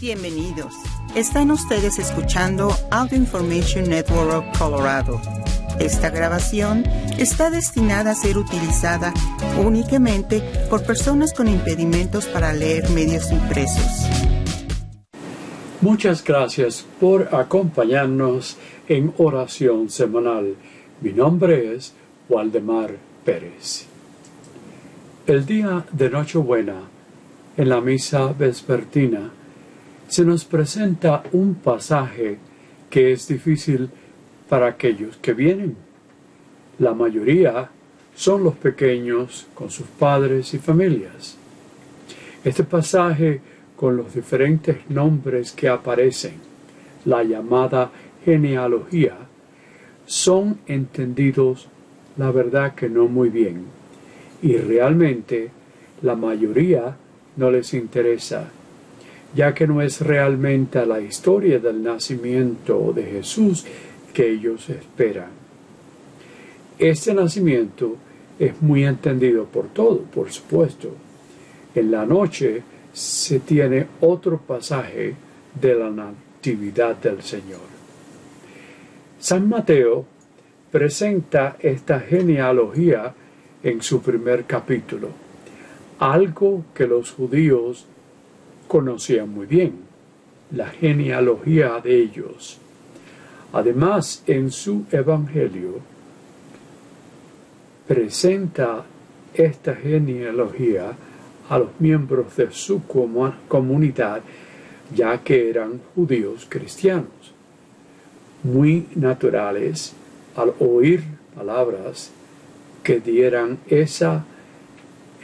Bienvenidos. Están ustedes escuchando Audio Information Network Colorado. Esta grabación está destinada a ser utilizada únicamente por personas con impedimentos para leer medios impresos. Muchas gracias por acompañarnos en oración semanal. Mi nombre es Waldemar Pérez. El día de Nochebuena, en la misa vespertina, se nos presenta un pasaje que es difícil para aquellos que vienen. La mayoría son los pequeños con sus padres y familias. Este pasaje con los diferentes nombres que aparecen, la llamada genealogía, son entendidos la verdad que no muy bien y realmente la mayoría no les interesa ya que no es realmente la historia del nacimiento de Jesús que ellos esperan. Este nacimiento es muy entendido por todo, por supuesto. En la noche se tiene otro pasaje de la Natividad del Señor. San Mateo presenta esta genealogía en su primer capítulo, algo que los judíos conocían muy bien la genealogía de ellos. Además, en su Evangelio presenta esta genealogía a los miembros de su comunidad, ya que eran judíos cristianos, muy naturales al oír palabras que dieran esa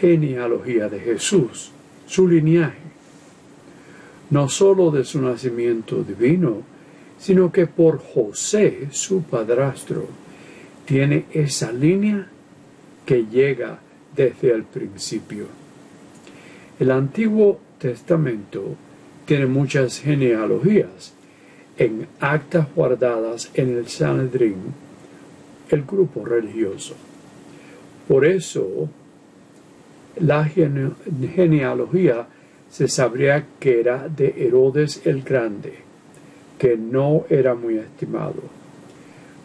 genealogía de Jesús, su linaje no sólo de su nacimiento divino, sino que por José, su padrastro, tiene esa línea que llega desde el principio. El Antiguo Testamento tiene muchas genealogías en actas guardadas en el Sanedrín, el grupo religioso. Por eso, la genealogía se sabría que era de Herodes el Grande, que no era muy estimado.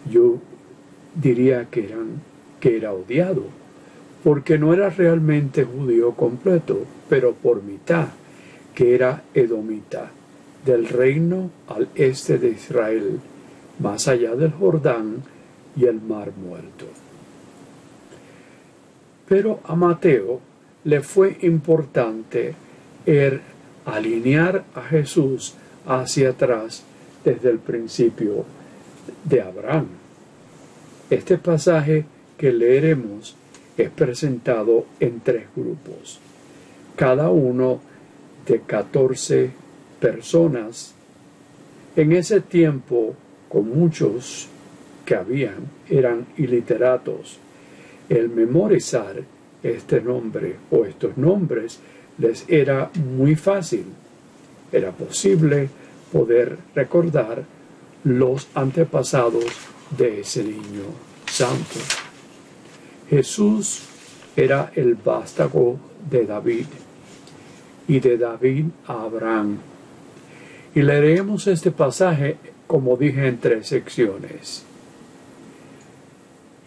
Yo diría que, que era odiado, porque no era realmente judío completo, pero por mitad, que era edomita, del reino al este de Israel, más allá del Jordán y el mar muerto. Pero a Mateo le fue importante er alinear a Jesús hacia atrás desde el principio de Abraham. Este pasaje que leeremos es presentado en tres grupos, cada uno de 14 personas. En ese tiempo, con muchos que habían, eran iliteratos. El memorizar este nombre o estos nombres les era muy fácil. Era posible poder recordar los antepasados de ese niño santo. Jesús era el vástago de David y de David a Abraham. Y leeremos este pasaje, como dije, en tres secciones.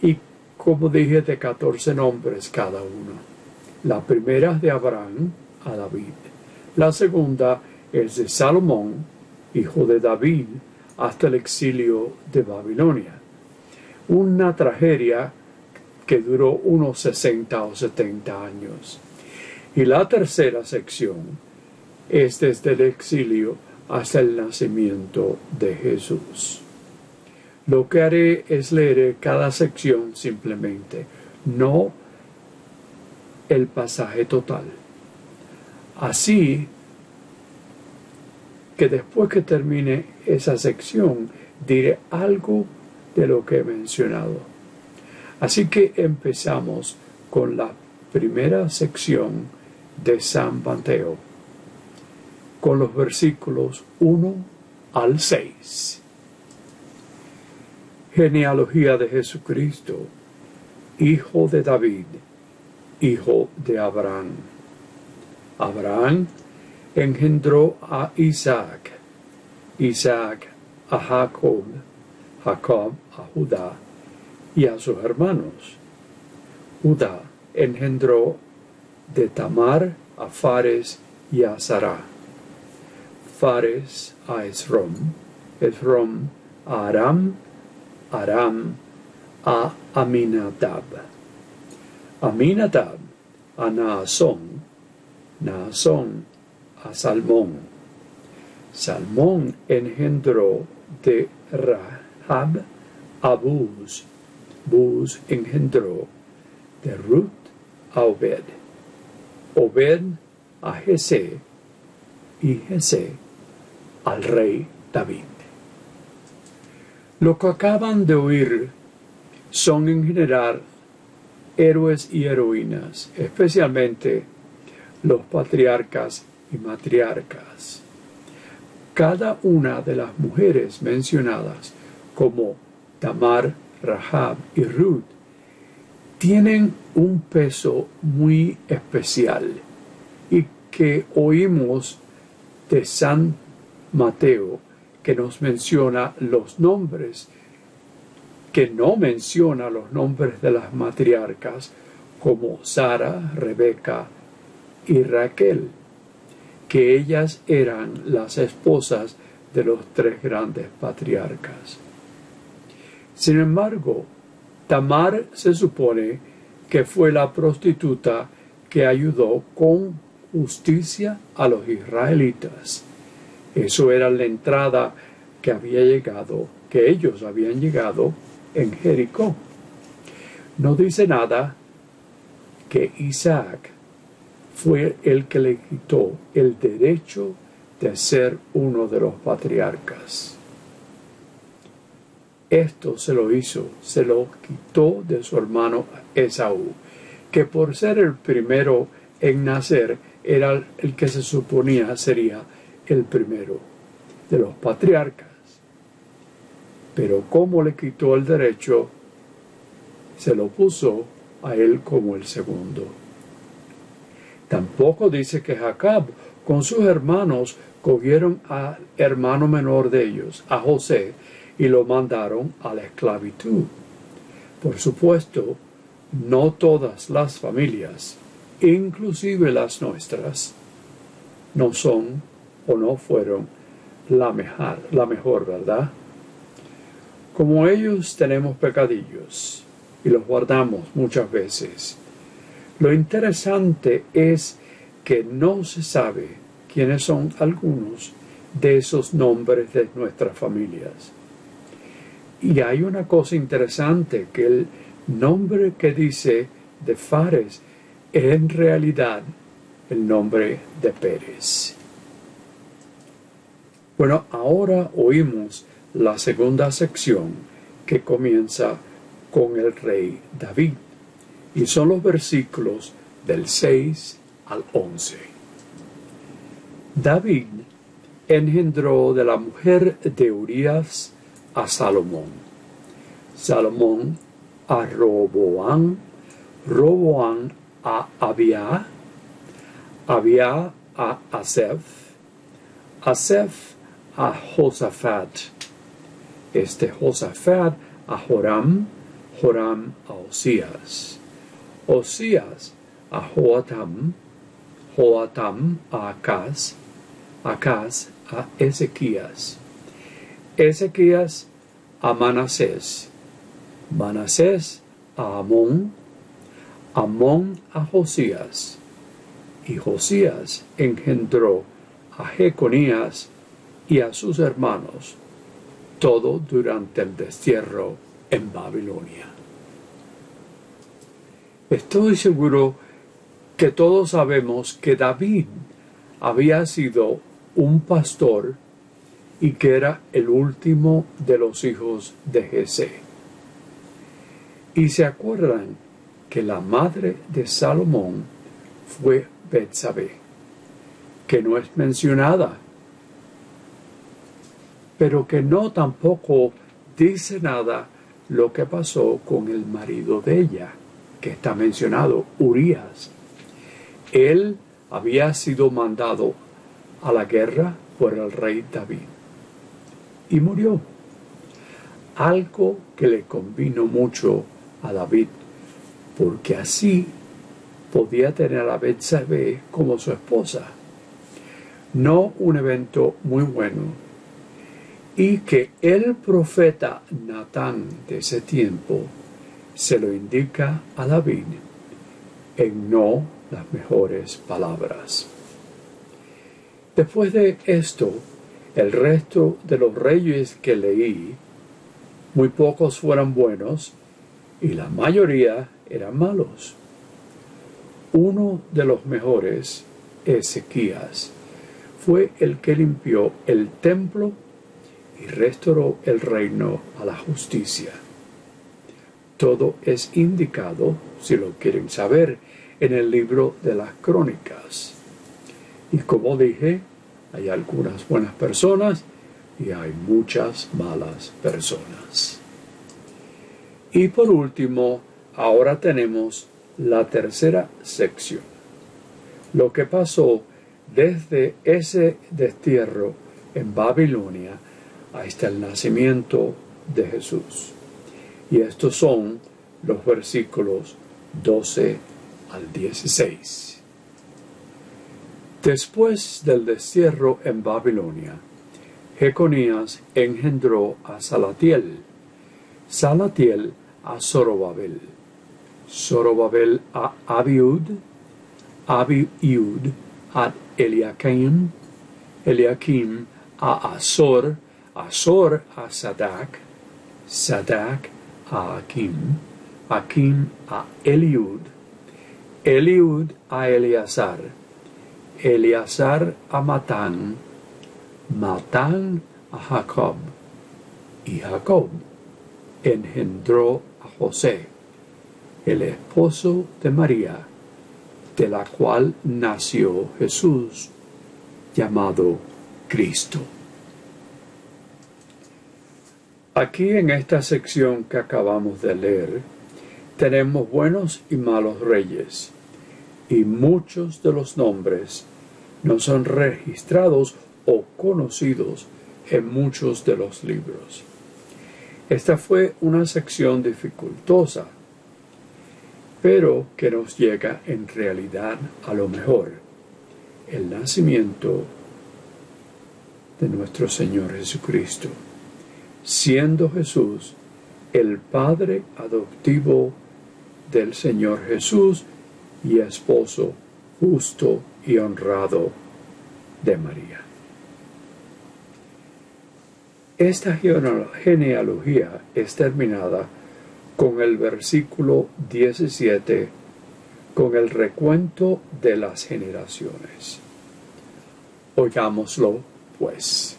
Y como dije, de 14 nombres cada uno. La primera de Abraham, a David. La segunda es de Salomón, hijo de David, hasta el exilio de Babilonia. Una tragedia que duró unos 60 o 70 años. Y la tercera sección es desde el exilio hasta el nacimiento de Jesús. Lo que haré es leer cada sección simplemente, no el pasaje total. Así que después que termine esa sección diré algo de lo que he mencionado. Así que empezamos con la primera sección de San Mateo, con los versículos 1 al 6. Genealogía de Jesucristo, hijo de David, hijo de Abraham. Abraham engendró a Isaac, Isaac a Jacob, Jacob a Judá y a sus hermanos. Judá engendró de Tamar a Fares y a Sará. Fares a Esrom, Esrom a Aram, Aram a Aminadab. Aminadab a Naasón, Naasón a Salmón. Salmón engendró de Rahab a Buz. Buz engendró de Ruth a Obed. Obed a Jesé y Jesé al rey David. Lo que acaban de oír son en general héroes y heroínas, especialmente los patriarcas y matriarcas. Cada una de las mujeres mencionadas como Tamar, Rahab y Ruth tienen un peso muy especial y que oímos de San Mateo que nos menciona los nombres que no menciona los nombres de las matriarcas como Sara, Rebeca y Raquel, que ellas eran las esposas de los tres grandes patriarcas. Sin embargo, Tamar se supone que fue la prostituta que ayudó con justicia a los israelitas. Eso era la entrada que había llegado, que ellos habían llegado en Jericó. No dice nada que Isaac fue el que le quitó el derecho de ser uno de los patriarcas. Esto se lo hizo, se lo quitó de su hermano Esaú, que por ser el primero en nacer era el que se suponía sería el primero de los patriarcas pero como le quitó el derecho, se lo puso a él como el segundo. Tampoco dice que Jacob con sus hermanos cogieron al hermano menor de ellos, a José, y lo mandaron a la esclavitud. Por supuesto, no todas las familias, inclusive las nuestras, no son o no fueron la mejor, la mejor ¿verdad? Como ellos tenemos pecadillos y los guardamos muchas veces. Lo interesante es que no se sabe quiénes son algunos de esos nombres de nuestras familias. Y hay una cosa interesante, que el nombre que dice de Fares es en realidad el nombre de Pérez. Bueno, ahora oímos la segunda sección que comienza con el rey David y son los versículos del 6 al 11. David engendró de la mujer de Urias a Salomón, Salomón a Roboán, Roboán a Abia, Abia a Asef, Asef a Josafat, este Josafat a Joram, Joram a Osías, Osías a Joatam, Joatam a Acaz, Acaz a Ezequías, Ezequías a Manasés, Manasés a Amón, Amón a Josías, y Josías engendró a Jeconías y a sus hermanos, todo durante el destierro en Babilonia. Estoy seguro que todos sabemos que David había sido un pastor y que era el último de los hijos de Jesé. Y se acuerdan que la madre de Salomón fue Betsabé, que no es mencionada pero que no tampoco dice nada lo que pasó con el marido de ella, que está mencionado, Urias. Él había sido mandado a la guerra por el rey David. Y murió. Algo que le convino mucho a David, porque así podía tener a Betsabé como su esposa. No un evento muy bueno. Y que el profeta Natán de ese tiempo se lo indica a David en no las mejores palabras. Después de esto, el resto de los reyes que leí, muy pocos fueron buenos y la mayoría eran malos. Uno de los mejores, Ezequías, fue el que limpió el templo y restauró el reino a la justicia. Todo es indicado, si lo quieren saber, en el libro de las crónicas. Y como dije, hay algunas buenas personas y hay muchas malas personas. Y por último, ahora tenemos la tercera sección. Lo que pasó desde ese destierro en Babilonia hasta el nacimiento de Jesús. Y estos son los versículos 12 al 16. Después del destierro en Babilonia, Jeconías engendró a Salatiel, Salatiel a Zorobabel, Zorobabel a Abiud, Abiud a Eliakim, Eliakim a Azor, Azor a Sadak, Sadak a Akim, Akim a Eliud, Eliud a Eleazar, Eleazar a Matán, Matán a Jacob, y Jacob engendró a José, el esposo de María, de la cual nació Jesús, llamado Cristo. Aquí en esta sección que acabamos de leer, tenemos buenos y malos reyes, y muchos de los nombres no son registrados o conocidos en muchos de los libros. Esta fue una sección dificultosa, pero que nos llega en realidad a lo mejor, el nacimiento de nuestro Señor Jesucristo, siendo Jesús el Padre adoptivo del Señor Jesús y esposo justo y honrado de María. Esta genealogía es terminada con el versículo 17, con el recuento de las generaciones. Oigámoslo, pues.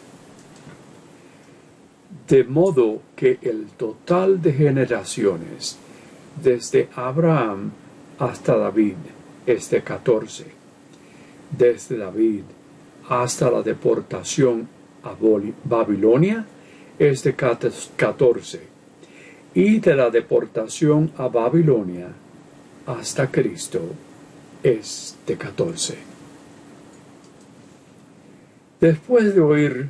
De modo que el total de generaciones desde Abraham hasta David es de 14. Desde David hasta la deportación a Babilonia es de 14. Y de la deportación a Babilonia hasta Cristo es de 14. Después de oír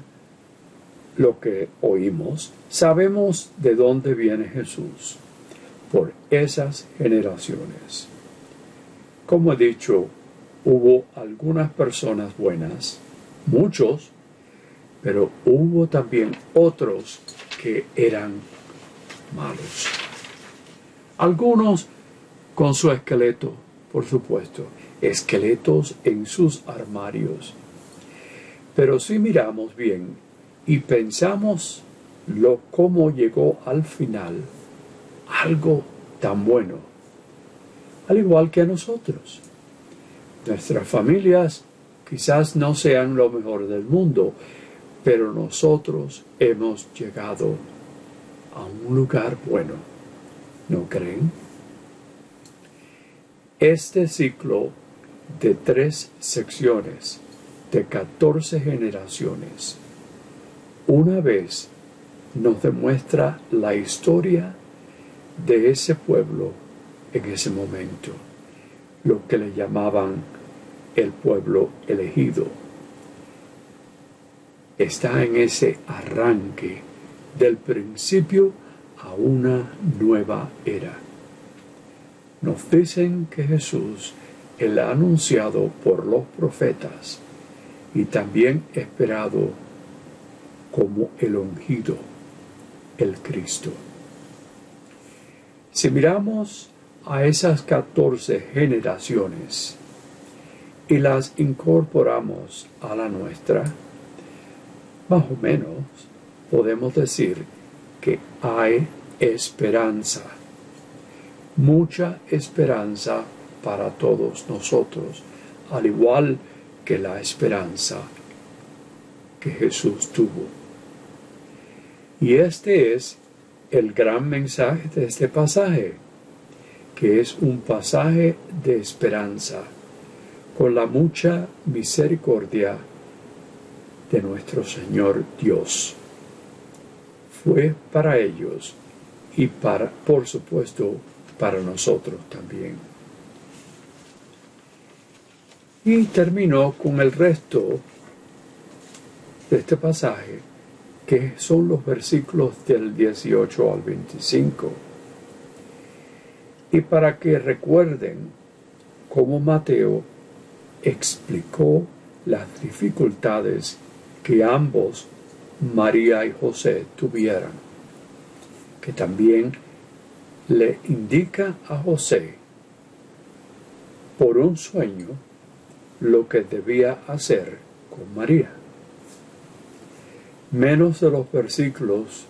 lo que oímos, sabemos de dónde viene Jesús por esas generaciones. Como he dicho, hubo algunas personas buenas, muchos, pero hubo también otros que eran malos. Algunos con su esqueleto, por supuesto, esqueletos en sus armarios. Pero si miramos bien y pensamos lo cómo llegó al final, algo tan bueno, al igual que a nosotros. Nuestras familias quizás no sean lo mejor del mundo, pero nosotros hemos llegado a un lugar bueno. ¿No creen? Este ciclo de tres secciones de 14 generaciones, una vez nos demuestra la historia de ese pueblo en ese momento, lo que le llamaban el pueblo elegido. está en ese arranque del principio a una nueva era. Nos dicen que Jesús, el anunciado por los profetas y también esperado como el ungido, el Cristo. Si miramos a esas catorce generaciones y las incorporamos a la nuestra, más o menos podemos decir que hay esperanza, mucha esperanza para todos nosotros, al igual que la esperanza que Jesús tuvo. Y este es el gran mensaje de este pasaje, que es un pasaje de esperanza, con la mucha misericordia de nuestro Señor Dios. Fue para ellos y para, por supuesto, para nosotros también. Y terminó con el resto de este pasaje, que son los versículos del 18 al 25. Y para que recuerden cómo Mateo explicó las dificultades que ambos, María y José, tuvieran, que también le indica a José por un sueño lo que debía hacer con María. Menos de los versículos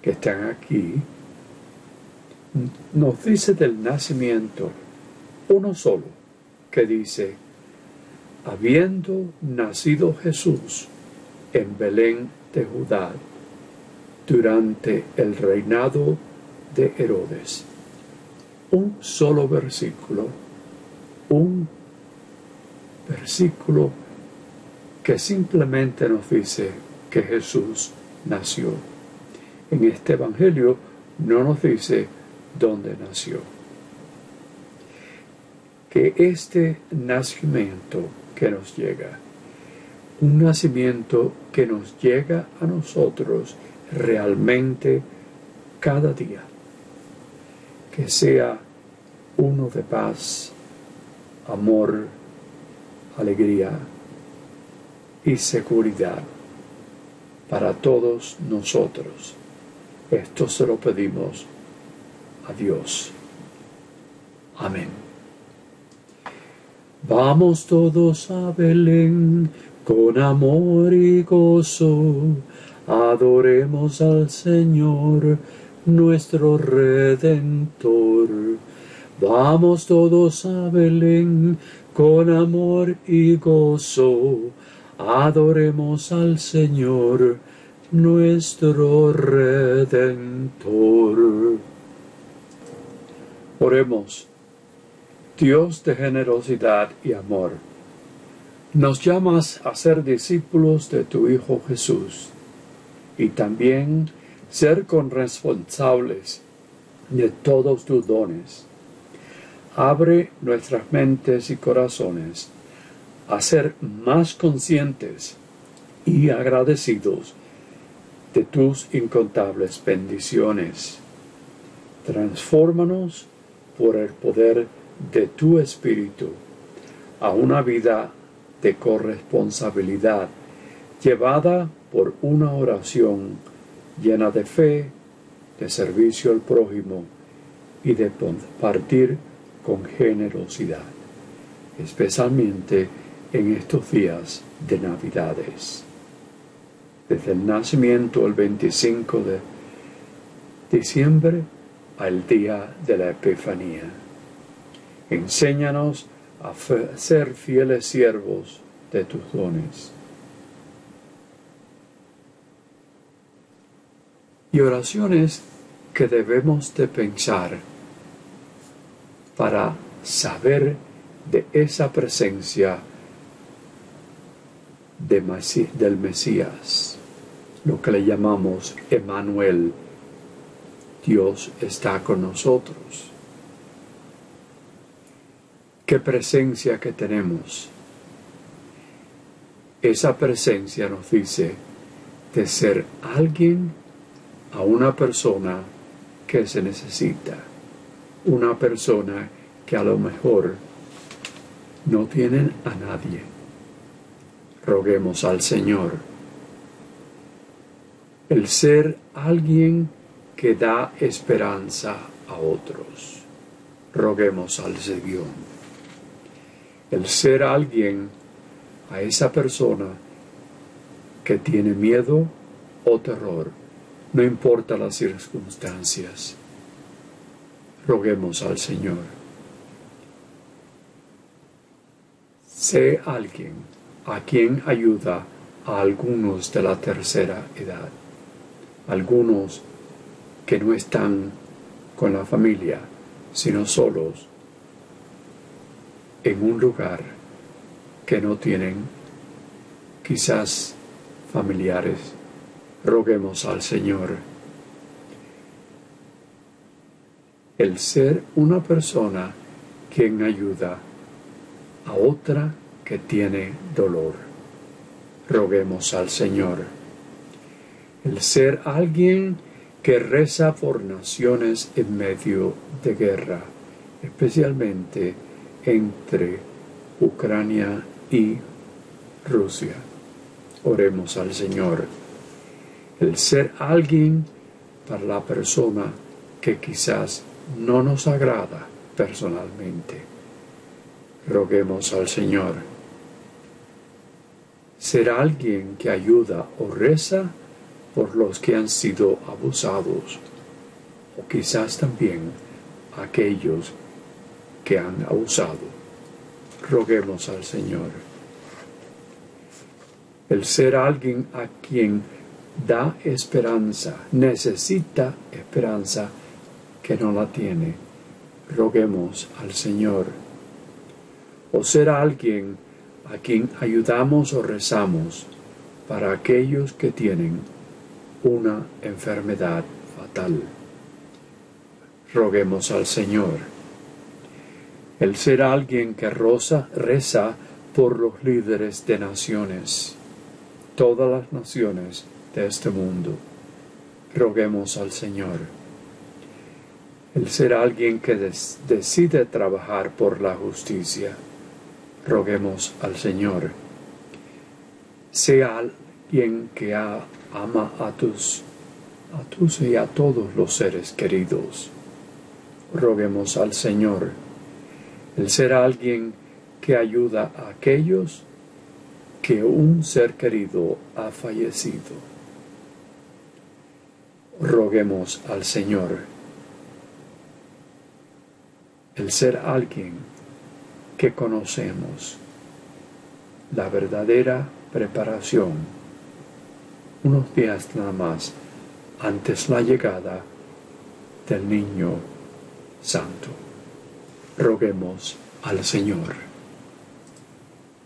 que están aquí, nos dice del nacimiento uno solo, que dice, habiendo nacido Jesús en Belén de Judá durante el reinado de Herodes. Un solo versículo, un versículo que simplemente nos dice que Jesús nació. En este Evangelio no nos dice dónde nació. Que este nacimiento que nos llega, un nacimiento que nos llega a nosotros realmente cada día, que sea uno de paz, amor, alegría y seguridad para todos nosotros. Esto se lo pedimos a Dios. Amén. Vamos todos a Belén con amor y gozo, adoremos al Señor, nuestro Redentor. Vamos todos a Belén con amor y gozo, adoremos al Señor, nuestro Redentor. Oremos. Dios de generosidad y amor, nos llamas a ser discípulos de tu Hijo Jesús y también ser corresponsables de todos tus dones. Abre nuestras mentes y corazones a ser más conscientes y agradecidos de tus incontables bendiciones. Transfórmanos por el poder de tu espíritu a una vida de corresponsabilidad llevada por una oración llena de fe, de servicio al prójimo y de compartir con generosidad, especialmente en estos días de Navidades. Desde el nacimiento el 25 de diciembre al día de la Epifanía. Enséñanos a ser fieles siervos de tus dones. Y oraciones que debemos de pensar para saber de esa presencia del Mesías, lo que le llamamos Emmanuel, Dios está con nosotros qué presencia que tenemos. esa presencia nos dice de ser alguien a una persona que se necesita, una persona que a lo mejor no tienen a nadie. Roguemos al Señor. El ser alguien que da esperanza a otros. Roguemos al Señor. El ser alguien a esa persona que tiene miedo o terror, no importa las circunstancias. Roguemos al Señor. Sé alguien a quien ayuda a algunos de la tercera edad, algunos que no están con la familia, sino solos en un lugar que no tienen quizás familiares. Roguemos al Señor. El ser una persona quien ayuda a otra que tiene dolor. Roguemos al Señor. El ser alguien que reza por naciones en medio de guerra, especialmente entre Ucrania y Rusia. Oremos al Señor. El ser alguien para la persona que quizás no nos agrada personalmente. Roguemos al Señor. Ser alguien que ayuda o reza por los que han sido abusados o quizás también aquellos que han abusado. Roguemos al Señor. El ser alguien a quien da esperanza, necesita esperanza que no la tiene. Roguemos al Señor. O ser alguien a quien ayudamos o rezamos para aquellos que tienen una enfermedad fatal. Roguemos al Señor. El ser alguien que rosa, reza por los líderes de naciones, todas las naciones de este mundo. Roguemos al Señor. El ser alguien que decide trabajar por la justicia. Roguemos al Señor. Sea alguien que ama a tus, a tus y a todos los seres queridos. Roguemos al Señor el ser alguien que ayuda a aquellos que un ser querido ha fallecido. Roguemos al Señor el ser alguien que conocemos la verdadera preparación unos días nada más antes la llegada del niño santo. Roguemos al Señor.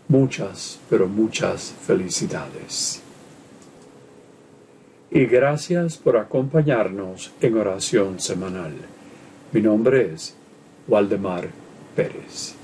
Muchas, pero muchas felicidades. Y gracias por acompañarnos en oración semanal. Mi nombre es Waldemar Pérez.